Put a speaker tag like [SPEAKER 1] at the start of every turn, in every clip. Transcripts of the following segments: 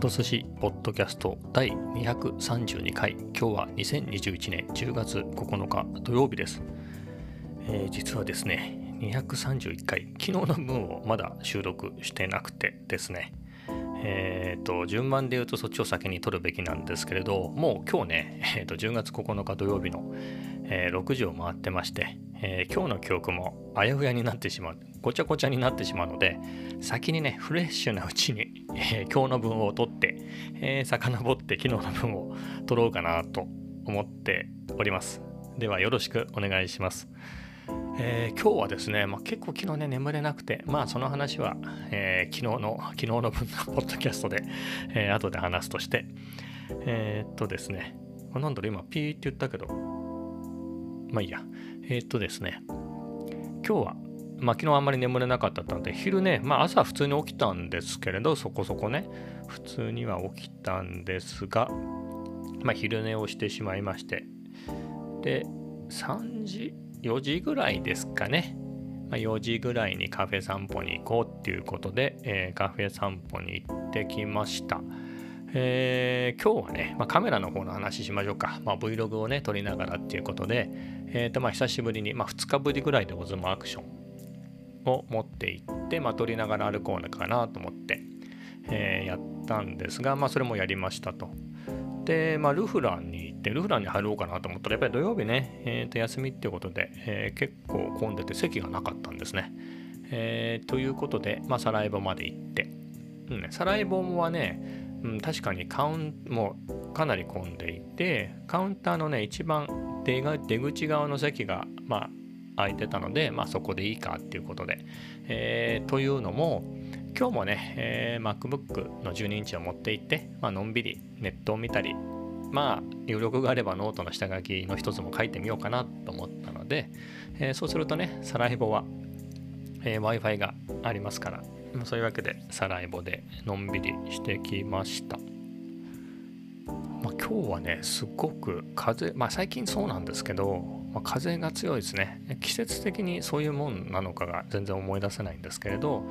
[SPEAKER 1] ト寿司ポッドキャスト第232回。今日は2021年10月9日土曜日です、えー、実はですね231回昨日の分をまだ収録してなくてですね。えーと、順番で言うとそっちを先に取るべきなんですけれどもう今日ね、えーと、10月9日土曜日の、えー、6時を回ってまして、えー、今日の記憶もあやふやになってしまうごちゃごちゃになってしまうので先にねフレッシュなうちに、えー、今日の分を取って、えー、遡って昨日の分を取ろうかなと思っております。ではよろしくお願いします。えー、今日はですね、まあ、結構昨日ね眠れなくてまあその話は、え、昨日の昨日の分のポッドキャストで、えー、後で話すとして。え、っとですねなんだろう今ピーって言ったけどまあいいや。えー、っとですね。今日はまあ、昨日あんまり眠れなかったので昼ね、まあ、朝普通に起きたんですけれどそこそこね。普通には起きたんですが、まあ、昼寝をしてしまいまして。で3時4時ぐらいですかね、まあ、4時ぐらいにカフェ散歩に行こうっていうことで、えー、カフェ散歩に行ってきました。えー、今日はね、まあ、カメラの方の話しましょうか。まあ、Vlog をね、撮りながらっていうことで、えーとまあ、久しぶりに、まあ、2日ぶりぐらいでオズムアクションを持って行って、まあ、撮りながら歩こうのかなと思って、えー、やったんですが、まあ、それもやりましたと。で、まあ、ルフランに行って、ルフランに入ろうかなと思ったら、やっぱり土曜日ね、えー、と休みっていうことで、えー、結構混んでて席がなかったんですね。えー、ということで、まあ、サラエボまで行って、うん、サラエボはね、うん、確かにカウンもかなり混んでいて、カウンターのね、一番出出口側の席が、まあ、空いてたので、まあ、そこでいいかっていうことで、えー、というのも、今日もね、えー、MacBook の12インチを持って行って、まあのんびりネットを見たり、まあ、余力があればノートの下書きの一つも書いてみようかなと思ったので、えー、そうするとね、サライボは、えー、Wi-Fi がありますから、そういうわけでサライボでのんびりしてきました。まあ、今日はね、すごく風、まあ最近そうなんですけど、まあ、風が強いですね。季節的にそういうもんなのかが全然思い出せないんですけれど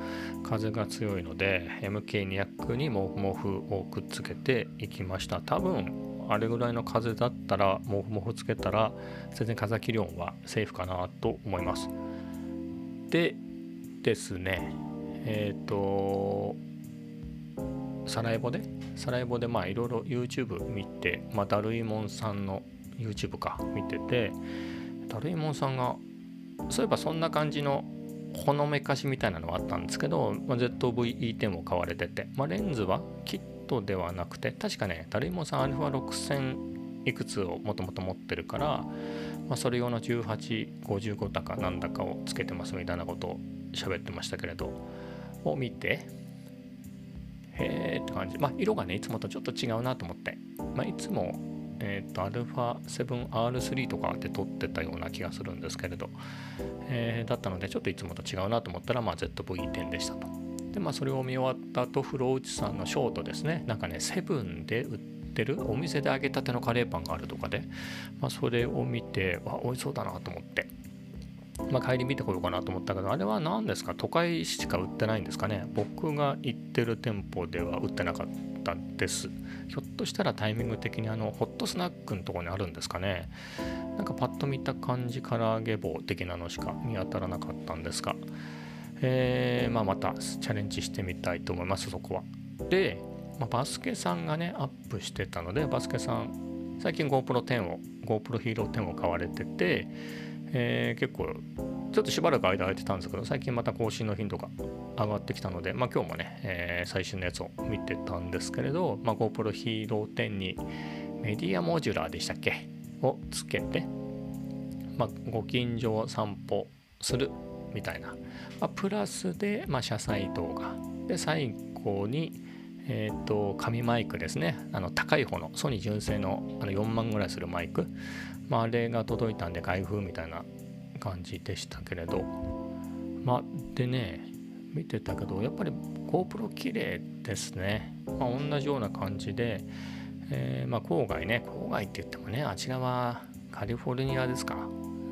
[SPEAKER 1] 風が強いので MK200 にモフモフをくっつけていきました。多分あれぐらいの風だったらモフモフつけたら全然風切り音はセーフかなと思います。でですねえっ、ー、とサラエボでサラエボでまあいろいろ YouTube 見て、まあ、ダルイモンさんの YouTube か見ててダルイモンさんがそういえばそんな感じのほのめかしみたいなのはあったんですけど、まあ、ZV-E10 も買われてて、まあ、レンズはキットではなくて確かねダルイモンさん α6000 いくつをもともと持ってるから、まあ、それ用の1855だかなんだかをつけてますみたいなことを喋ってましたけれど。を見てへーって感じ。まあ色がねいつもとちょっと違うなと思って、まあ、いつもえっ、ー、と、α7R3 とかで撮ってたような気がするんですけれど、えー、だったので、ちょっといつもと違うなと思ったら、まあ、ZV-10 でしたと。で、まあ、それを見終わった後、フローチさんのショートですね、なんかね、セブンで売ってる、お店で揚げたてのカレーパンがあるとかで、まあ、それを見て、わ、美味しそうだなと思って、まあ、帰り見てこようかなと思ったけど、あれは何ですか？都会しか売ってないんですかね？僕が行ってる店舗では売ってなかったです。ひょっとしたらタイミング的にあのホットスナックのとこにあるんですかね？なんかパッと見た感じ唐揚げ棒的なのしか見当たらなかったんですが、えー、まあ、またチャレンジしてみたいと思いますそこは。で、まあ、バスケさんがねアップしてたのでバスケさん最近 GoPro10 を GoPro Hero 10を買われてて、えー、結構ちょっとしばらく間空いてたんですけど、最近また更新の頻度が上がってきたので、まあ、今日もね、えー、最新のやつを見てたんですけれど、まあ、GoPro Hero 10にメディアモジュラーでしたっけ？をつけて、まあ、ご近所を散歩するみたいな。まあ、プラスで、まあ、車載動画。で、最後に、えっ、ー、と、紙マイクですね。あの、高い方の、ソニー純正のあの4万ぐらいするマイク。まあ、あれが届いたんで開封みたいな感じでしたけれどまあでね見てたけどやっぱり GoPro 綺麗ですね、まあ、同じような感じで、えー、まあ郊外ね郊外って言ってもねあちらはカリフォルニアですか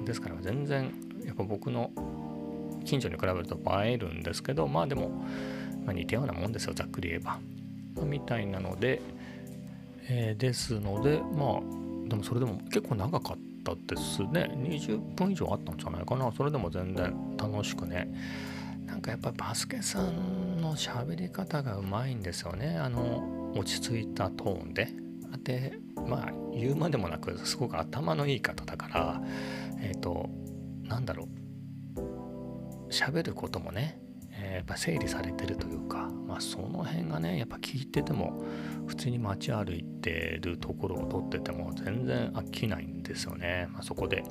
[SPEAKER 1] ですから全然やっぱ僕の近所に比べると映えるんですけどまあでも、ま、似たようなもんですよざっくり言えばみたいなので、えー、ですのでまあでもそれでも結構長かったですね。20分以上あったんじゃないかな。それでも全然楽しくね。なんかやっぱバスケさんの喋り方がうまいんですよね。あの落ち着いたトーンで。でまあ言うまでもなくすごく頭のいい方だからえっ、ー、となんだろう。喋ることもねえ、やっぱ整理されてるというか、まあ、その辺がねやっぱ聞いてても普通に街歩いてるところを撮ってても全然飽きないんですよね、まあ、そこで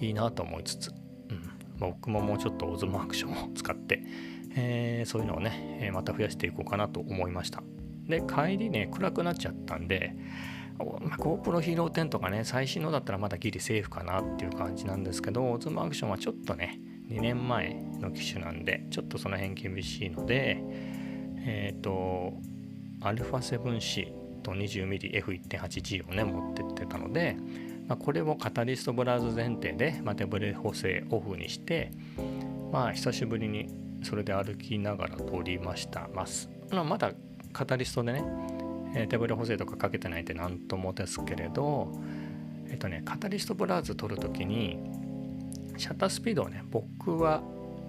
[SPEAKER 1] いいなと思いつつ、うん。僕ももうちょっとオズマアクションを使って、えー、そういうのをね、えまた増やしていこうかなと思いました。で帰りね暗くなっちゃったんでま、GoPro ヒーロー10とかね最新のだったらまだギリセーフかなっていう感じなんですけどオズマアクションはちょっとね2年前の機種なんでちょっとその辺厳しいのでえっ、ー、と α7C と 20mmF1.8G をね持ってってたので、まあ、これをカタリストブラウズ前提で、まあ、手ブレ補正オフにしてまあ久しぶりにそれで歩きながら撮りました。ます、まあ、まだカタリストでね、えー、手ブレ補正とかかけてないって何ともですけれどえっ、とねカタリストブラウズ撮るときにシャッタースピードはね僕は、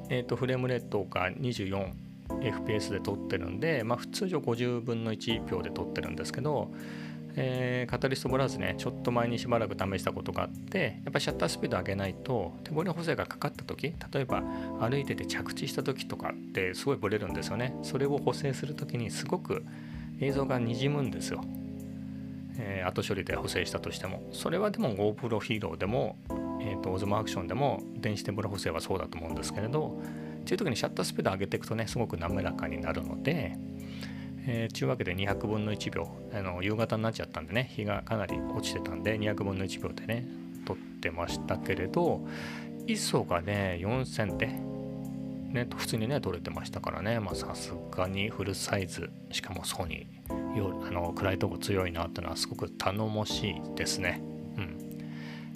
[SPEAKER 1] えーと、フレームレートが 24fps で撮ってるんで、まあ、普通上50分の1秒で撮ってるんですけど、えー、カタリストブラウズねちょっと前にしばらく試したことがあってやっぱシャッタースピード上げないと手ブレ補正がかかった時例えば歩いてて着地した時とかってすごいブレるんですよね。それを補正する時にすごく映像がにじむんですよ。えー、後処理で補正したとしても。それはでも GoPro ヒーローでもえーと、オズモアクションでも電子テンブラ補正はそうだと思うんですけれどっていう時にシャッタースピード上げていくとねすごく滑らかになるので、えー、ちゅうわけで200分の1秒あの夕方になっちゃったんでね日がかなり落ちてたんで200分の1秒でね撮ってましたけれど ISO がね4000でね、普通にね撮れてましたからねさすがにフルサイズしかもソニーあの暗いとこ強いなってのはすごく頼もしいですね。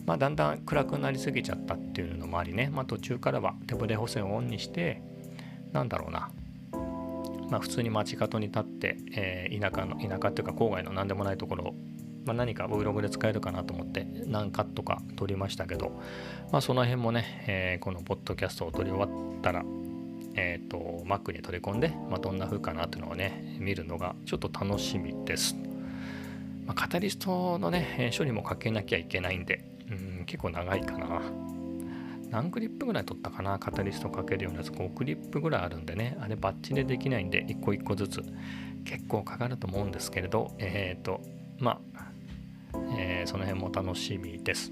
[SPEAKER 1] まあ、だんだん暗くなりすぎちゃったっていうのもありね、まあ、途中からは手ブレ補正をオンにしてなんだろうなまあ普通に街角に立って、えー、田舎の田舎っていうか郊外の何でもないところ、まあ、何か Vlog で使えるかなと思って何カットか撮りましたけど、まあ、その辺もね、えー、このポッドキャストを撮り終わったらえーと、Mac に取り込んで、まあ、どんな風かなっていうのをね見るのがちょっと楽しみです。まあ、カタリストのね処理もかけなきゃいけないんで、うん結構長いかな。何クリップぐらい取ったかな？カタリストかけるようなやつ。5クリップぐらいあるんでね。あれバッチでできないんで一個一個ずつ。結構かかると思うんですけれど。えっ、ー、とまあ、えー、その辺も楽しみです。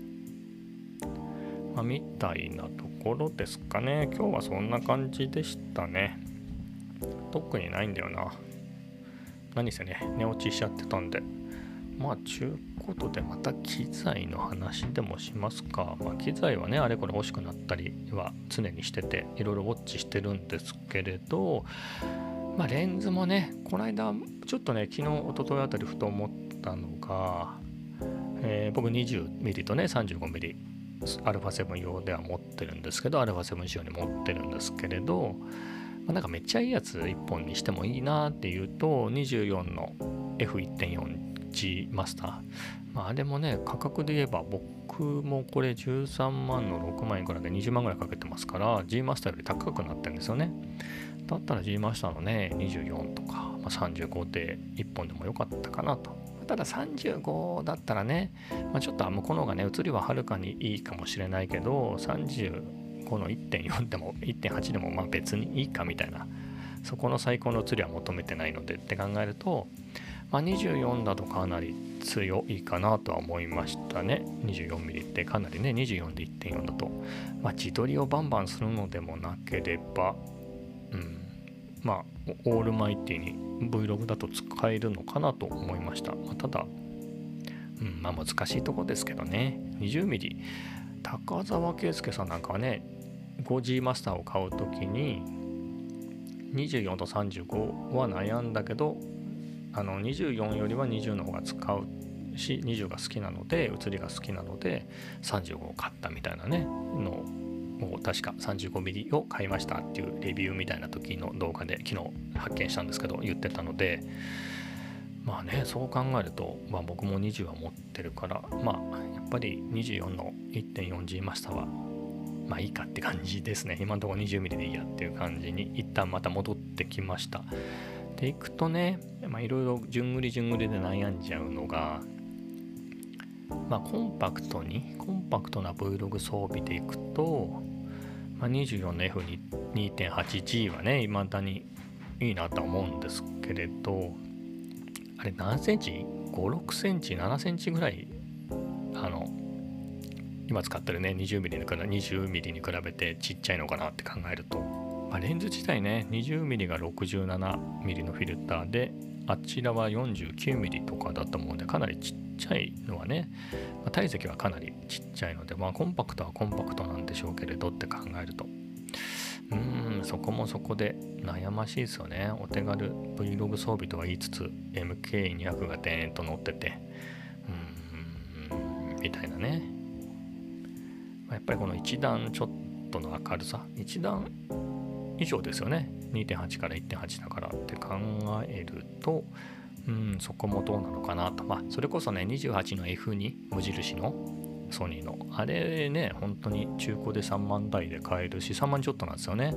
[SPEAKER 1] まあ、みたいなところですかね。今日はそんな感じでしたね。特にないんだよな。何せね寝落ちしちゃってたんで。まあ、ちゅうことで、また機材の話でもしますか。まあ、機材はね、あれこれ欲しくなったりは常にしてて、いろいろウォッチしてるんですけれど、まあ、レンズもね、この間、ちょっとね、昨日、一昨日あたりふと思ったのが、えー、僕 20mm とね、35mm、α7 用では持ってるんですけど、α7 仕様に持ってるんですけれど、まあ、なんかめっちゃいいやつ1本にしてもいいなっていうと、24の F1.4 G マスター。まあ、あれもね、価格で言えば僕もこれ13万の6万円からいで20万ぐらいかけてますから、G マスターより高くなってるんですよね。だったら G マスターのね、24とか、まあ、35で1本でもよかったかなと。ただ35だったらね、まあ、ちょっと向こうの方がね、映りははるかにいいかもしれないけど、35の1.4でも1.8でもまあ別にいいかみたいな、そこの最高の映りは求めてないのでって考えると、まあ、24だとかなり強いかなとは思いましたね。24mm ってかなりね24で1.4だと、まあ、自撮りをバンバンするのでもなければうん。まあオールマイティに Vlog だと使えるのかなと思いました、まあ、ただうんまあ難しいとこですけどね。20mm 高沢圭介さんなんかはね 5G マスターを買う時に24と35は悩んだけどあの24よりは20の方が使うし20が好きなので写りが好きなので35を買ったみたいなねのを確か 35mm を買いましたっていうレビューみたいな時の動画で昨日発見したんですけど言ってたのでまあねそう考えると、まあ、僕も20は持ってるからまあやっぱり24の 1.4G マスターはまあいいかって感じですね。今のところ 20mm でいいやっていう感じに一旦また戻ってきました。でいくとねいろいろ順繰り順繰りで悩んじゃうのがまあコンパクトにコンパクトな Vlog 装備でいくと、まあ、24の F2.8G はね未だにいいなとは思うんですけれどあれ何センチ ?56 センチ？7センチぐらいあの今使ってるね 20mm の 20mm に比べてちっちゃいのかなって考えると、あ、レンズ自体ね 20mm が 67mm のフィルターであちらは 49mm とかだと思うんでかなりちっちゃいのはね、まあ、体積はかなりちっちゃいのでまあコンパクトはコンパクトなんでしょうけれどって考えると。うんそこもそこで悩ましいですよね。お手軽 Vlog 装備とは言いつつ MK200 がデーンと乗っててうんみたいなね、まあ、やっぱりこの1段ちょっとの明るさ1段以上ですよね。2.8から1.8だからって考えるとうんそこもどうなのかなと。まあそれこそね28の F2 無印のソニーの。あれね本当に中古で3万台で買えるし3万ちょっとなんですよね、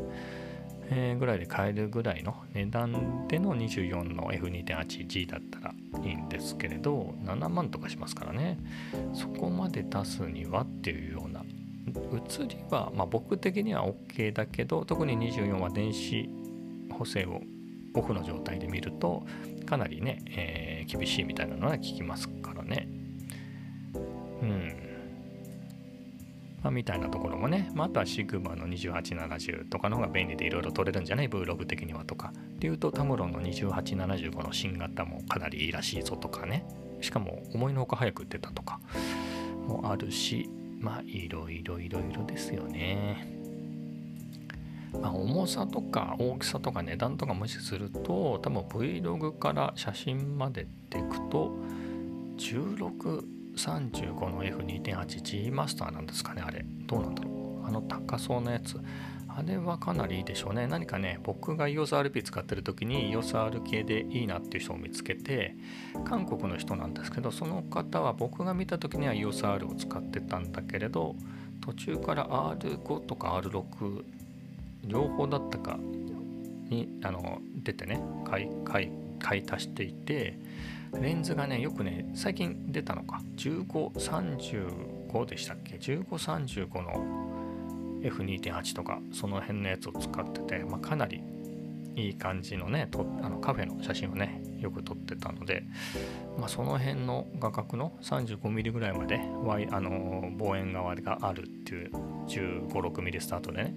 [SPEAKER 1] えー、ぐらいで買えるぐらいの値段での24の F2.8G だったらいいんですけれど7万とかしますからね。そこまで出すにはっていうような写りは、まあ、僕的には OK だけど特に24は電子補正をオフの状態で見るとかなりね、えー、厳しいみたいなのは聞きますからね。うん。まあ、みたいなところもね、まあ、あとはシグマの2870とかの方が便利でいろいろ撮れるんじゃない？Vlog 的にはとか。っていうとタムロンの2875の新型もかなりいいらしいぞとかね。しかも思いのほか早く出たとかもあるしまあいろいろいろいろですよね。まあ、重さとか大きさとか値段とか無視すると多分 Vlog から写真までっていくと16 35の F2.8G マスターなんですかねあれ。どうなんだろう。あの高そうなやつ。あれはかなりいいでしょうね。何かね僕が EOSRP 使ってる時に EOSR 系でいいなっていう人を見つけて韓国の人なんですけどその方は僕が見た時には EOSR を使ってたんだけれど途中から R5 とか R6 両方だったかにあの出てね買い買い買い足していてレンズがねよくね最近出たのか。1535でしたっけ？1535の F2.8 とかその辺のやつを使ってて、まあ、かなりいい感じのねとあのカフェの写真をねよく撮ってたので、まあ、その辺の画角の 35mm ぐらいまであの望遠側があるっていう 1516mm スタートでね。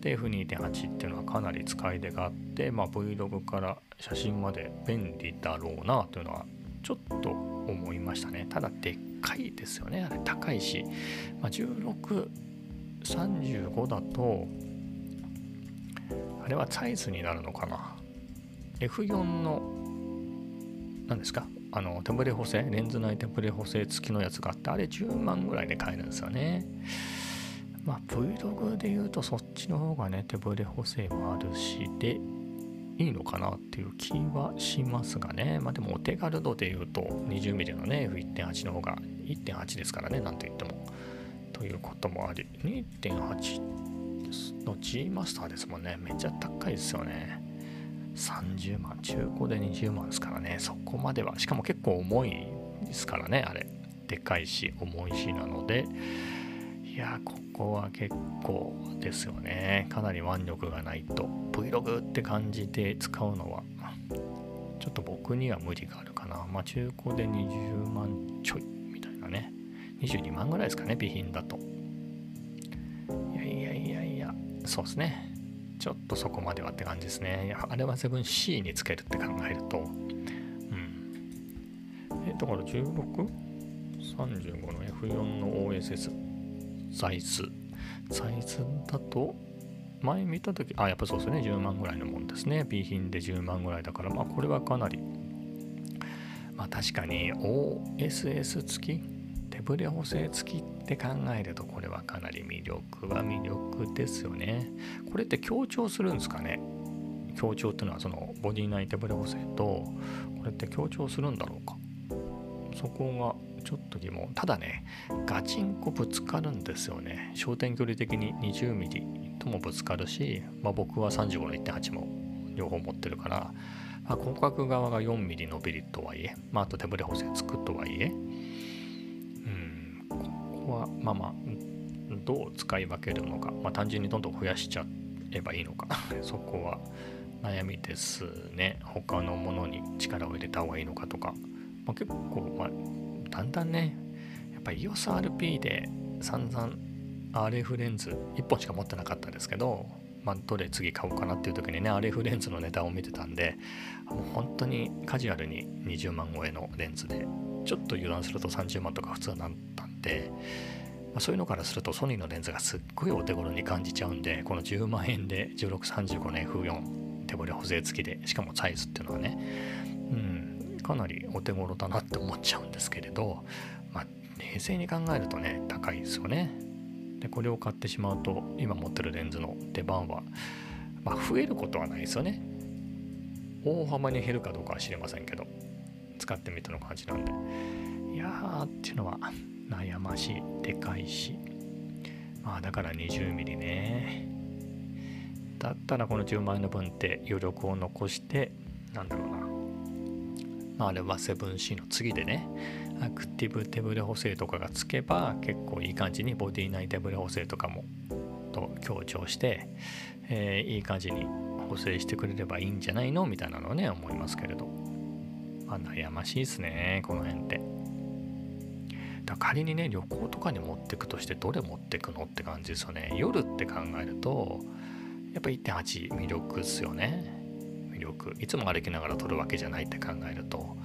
[SPEAKER 1] で F2.8 っていうのはかなり使い出があって、まあ、Vlog から写真まで便利だろうなというのはちょっと思いましたね。ただでっかいですよね。あれ高いし、まあ、35だとあれはサイズになるのかな？F4 の何ですか？あの手ブレ補正レンズ内手ブレ補正付きのやつがあってあれ10万ぐらいで買えるんですよね。まあ Vlog で言うとそっちの方がね手ブレ補正もあるしでいいのかなっていう気はしますがね。まあでもお手軽度で言うと 20mm のね F1.8 の方が1.8ですからねなんと言っても。ということもあり2.8の G マスターですもんね。めっちゃ高いですよね。30万中古で20万ですからね。そこまでは。しかも結構重いですからね。あれ。でかいし重いしなので。いやここは結構ですよね。かなり腕力がないと。Vlog って感じで使うのは。ちょっと僕には無理があるかな。まあ中古で20万ちょい。22万ぐらいですかね備品だと。いやいやいやいや。そうですね。ちょっとそこまではって感じですね。あれは 7C につけるって考えると。うん。えだから1635の F4 の OSS サイズ。サイズだと、前見たとき、あ、やっぱそうですね、10万ぐらいのもんですね。B 品で10万ぐらいだから、まあこれはかなり、まあ確かに OSS 付き、手ブレ補正付きって考えると、これはかなり魅力は魅力ですよね。これって強調するんですかね？強調っていうのはそのボディ内手ブレ補正とこれって強調するんだろうか？そこがちょっと疑問。ただねガチンコぶつかるんですよね。焦点距離的に 20mm ともぶつかるし、まあ、僕は35の1.8も両方持ってるから、まあ、広角側が 4mm 伸びるとはいえ、まあ、あと手ブレ補正つくとはいえまあまあどう使い分けるのか、まあ、単純にどんどん増やしちゃえばいいのか。そこは悩みですね。他のものに力を入れた方がいいのかとか、まあ、結構、まあ、だんだんねやっぱり EOSRP で散々 RF レンズ1本しか持ってなかったんですけど、まあ、どれ次買おうかなっていう時にね RF レンズの値段を見てたんでもう本当にカジュアルに20万超えのレンズでちょっと油断すると30万とか普通なんまあ、そういうのからするとソニーのレンズがすっごいお手頃に感じちゃうんでこの10万円で1635年 F4 手ブレ補正付きでしかもサイズっていうのはね、うん、かなりお手頃だなって思っちゃうんですけれど、まあ、冷静に考えるとね高いですよね。でこれを買ってしまうと今持ってるレンズの出番は、まあ、増えることはないですよね。大幅に減るかどうかは知りませんけど使ってみての感じなんで。いやーっていうのは悩ましいでかいし。まあだから 20mm ね。だったらこの10万円の分って余力を残してなんだろうな。まああれは 7C の次でね。アクティブ手ブレ補正とかがつけば結構いい感じにボディ内手ブレ補正とかもと強調して、えー、いい感じに補正してくれればいいんじゃないの？みたいなのはね思いますけれど、まあ、悩ましいですねこの辺って。だ仮にね旅行とかに持ってくとしてどれ持ってくのって感じですよね。夜って考えるとやっぱ1.8魅力っすよね。魅力。いつも歩きながら撮るわけじゃないって考えると。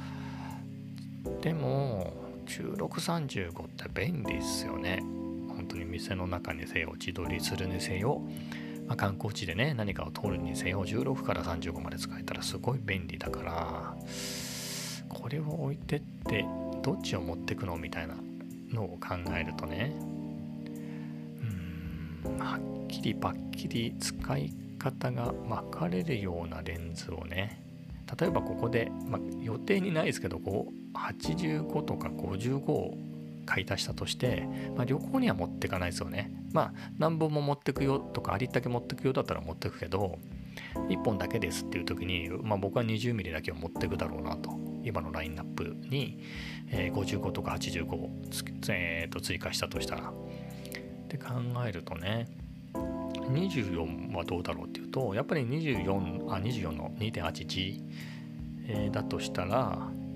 [SPEAKER 1] でも1635って便利っすよね。本当に店の中にせよ自撮りするにせよ、まあ、観光地でね何かを撮るにせよ。16から35まで使えたらすごい便利だから。これを置いてってどっちを持ってくのみたいな。のを考えるとね。うんはっきりパッキリ使い方が分かれるようなレンズをね。例えばここで、ま、予定にないですけど85とか55を買い足したとして、ま、旅行には持ってかないですよね。まあ何本も持ってくよとかありったけ持ってくよだったら持ってくけど1本だけですっていう時に、まあ、僕は 20mm だけを持ってくだろうなと。今のラインナップに、えー、55とか85をえー、と追加したとしたら。って考えるとね24はどうだろうっていうとやっぱり24あ24の 2.8G、えー、だとしたら、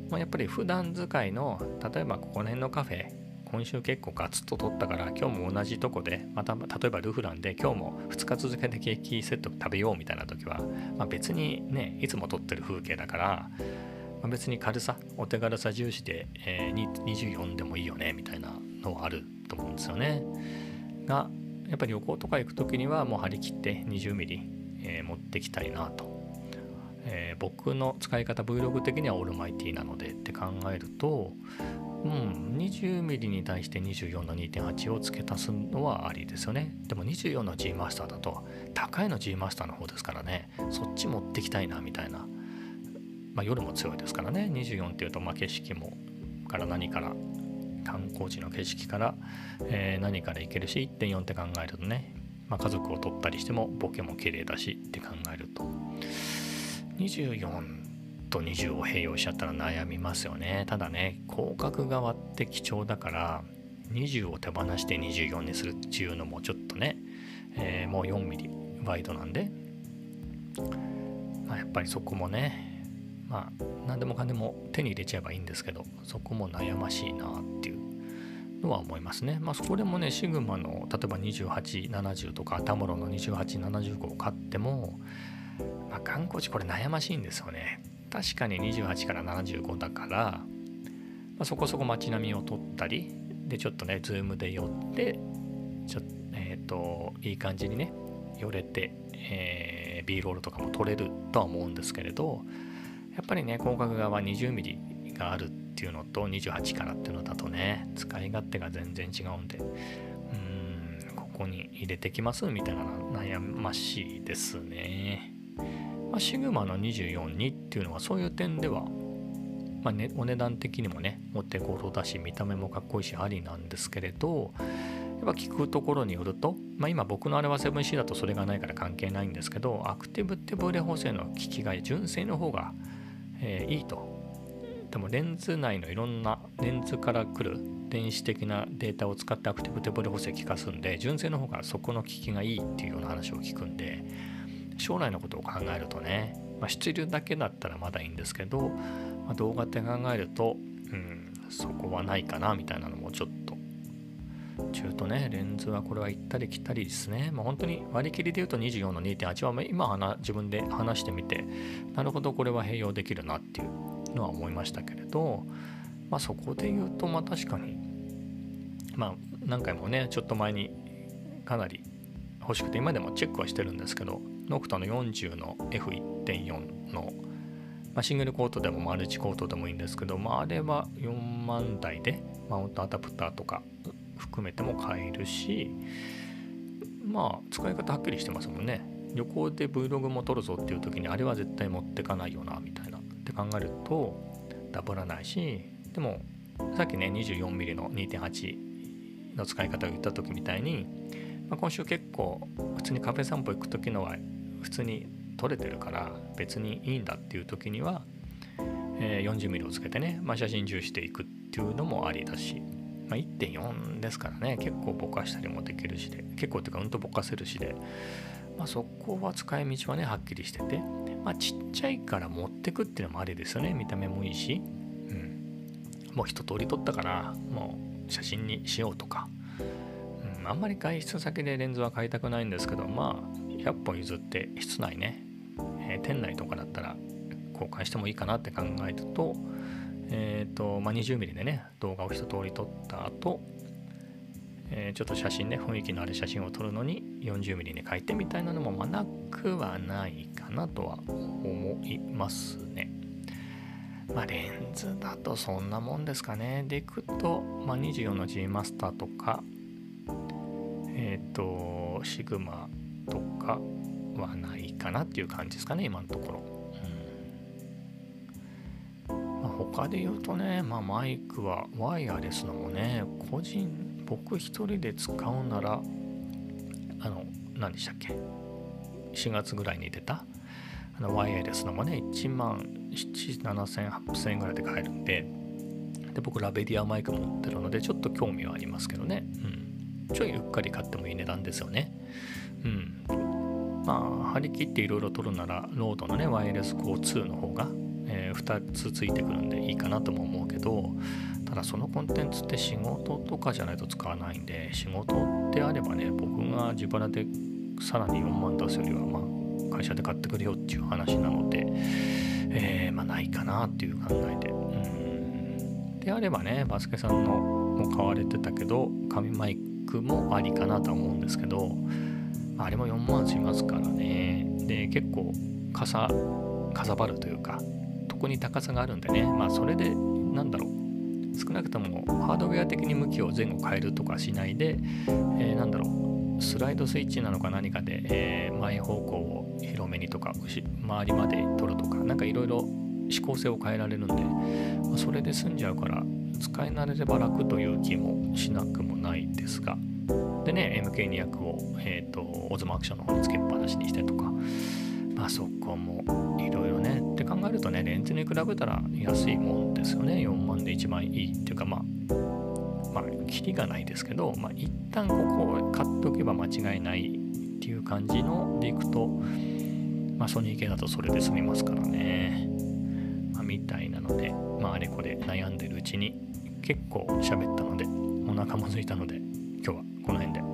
[SPEAKER 1] まあ、やっぱり普段使いの例えばここら辺のカフェ今週結構ガツッと取ったから今日も同じとこでまた例えばルフランで今日も2日続けてケーキセット食べようみたいな時は、まあ、別にねいつも撮ってる風景だからまあ、別に軽さお手軽さ重視で、えー、24でもいいよねみたいなのはあると思うんですよね。がやっぱり旅行とか行く時にはもう張り切って 20mm、えー、持ってきたいなと、えー、僕の使い方 Vlog 的にはオールマイティなのでって考えるとうん、20mm に対して24の2.8を付け足すのはありですよね。でも24の G マスターだと高いの G マスターの方ですからね、そっち持ってきたいなみたいな。まあ、夜も強いですからね。24っていうとまあ景色もから何から観光地の景色から、えー、何から行けるし1.4って考えるとね、まあ、家族を撮ったりしてもボケも綺麗だしって考えると。24と20を併用しちゃったら悩みますよね。ただね広角側って貴重だから20を手放して24にするっていうのもちょっとね、えー、もう 4mm ワイドなんで、まあ、やっぱりそこもねまあ何でもかんでも手に入れちゃえばいいんですけどそこも悩ましいなっていうのは思いますね。まあそこでもねシグマの例えば2870とかタモロの2875を買っても、まあ、観光地これ悩ましいんですよね。確かに28から75だから、まあ、そこそこ街並みを撮ったりでちょっとねズームで寄ってちょえっ、ー、といい感じにね寄れて、えー、B ロールとかも撮れるとは思うんですけれどやっぱりね広角側 20mm があるっていうのと28からっていうのだとね使い勝手が全然違うんでうんここに入れてきますみたいな悩ましいですね。まあ、シグマの242っていうのはそういう点では、まあね、お値段的にもね持ってこうだし見た目もかっこいいしありなんですけれどやっぱ聞くところによると、まあ、今僕のあれは 7C だとそれがないから関係ないんですけどアクティブ手ブレ補正の効きが純正の方が、えー、いいと。でもレンズ内のいろんなレンズから来る電子的なデータを使ってアクティブ手ブレ補正効かすんで純正の方がそこの効きがいいっていうような話を聞くんで将来のことを考えるとね、まあ、出流だけだったらまだいいんですけど、まあ、動画って考えると、うん、そこはないかなみたいなのもちょっと中とね、レンズはこれは行ったり来たりですね。まあ、本当に割り切りで言うと24の2.8は今自分で話してみて、なるほどこれは併用できるなっていうのは思いましたけれど、まあ、そこで言うと、まあ確かに、まあ何回もね、ちょっと前にかなり欲しくて今でもチェックはしてるんですけど、ノクタの40の F1.4 のまあ、シングルコートでもマルチコートでもいいんですけど、まあ、あれは4万台でマウントアダプターとか含めても買えるしまあ使い方はっきりしてますもんね。旅行で Vlog も撮るぞっていう時にあれは絶対持ってかないよなみたいなって考えるとダブらないしでもさっきね 24mm の2.8の使い方を言った時みたいに、まあ、今週結構普通にカフェ散歩行く時のは普通に撮れてるから別にいいんだっていう時には、えー、40mm をつけてね、まあ、写真重視していくっていうのもありだし。まあ、1.4ですからね。結構ぼかしたりもできるしで。結構っていうかうんとぼかせるしで、まあ、そこは使い道はねはっきりしてて、まあ、ちっちゃいから持ってくっていうのもありですよね。見た目もいいし、うん、もう一通り撮ったからもう写真にしようとか、うん、あんまり外出先でレンズは買いたくないんですけどまあ100本譲って室内ね、えー、店内とかだったら交換してもいいかなって考えるとえっ、ー、と、まあ、20mm でね、動画を一通り撮った後、えー、ちょっと写真ね、雰囲気のある写真を撮るのに 40mm に書いてみたいなのも、ま、なくはないかなとは思いますね。まあ、レンズだとそんなもんですかね。でいくと、まあ、24の G マスターとか、えっ、ー、と、シグマとかはないかなっていう感じですかね、今のところ。他で言うとね、まあ、マイクはワイヤレスのもね、個人、僕一人で使うなら、あの、何でしたっけ ?4 月ぐらいに出た、あのワイヤレスのもね、1万7、7000、8000円ぐらいで買えるんで、で、僕ラベリアマイク持ってるので、ちょっと興味はありますけどね。うん。ちょいゆっかり買ってもいい値段ですよね。うん。まあ、張り切っていろいろ撮るなら、ロードのね、ワイヤレス GO2 の方がえー、2つついてくるんでいいかなとも思うけどただそのコンテンツって仕事とかじゃないと使わないんで仕事であればね僕が自腹でさらに4万出すよりはまあ会社で買ってくれよっていう話なので、えー、まあないかなっていう考えで。うん。であればねバスケさんのも買われてたけど紙マイクもありかなとは思うんですけどあれも4万しますからね。で結構かさかさばるというかこに高さがあるんでね。まあそれでなんだろう。少なくともハードウェア的に向きを前後変えるとかしないで、えー、なんだろう。スライドスイッチなのか何かで、えー、前方向を広めにとか周りまで取るとか何かいろいろ指向性を変えられるんで、まあ、それで済んじゃうから使い慣れれば楽という気もしなくもないですが。でね MK200 を、えーと、とオズマアクションの方につけっぱなしにしてとか。まあそっもいろいろねって考えるとねレンズに比べたら安いもんですよね。4万で一番いいっていうかまあまあキリがないですけどまあ一旦ここを買っておけば間違いないっていう感じのでいくとまあソニー系だとそれで済みますからね。まあみたいなのでまああれこれ悩んでるうちに結構喋ったのでお腹も空いたので今日はこの辺で。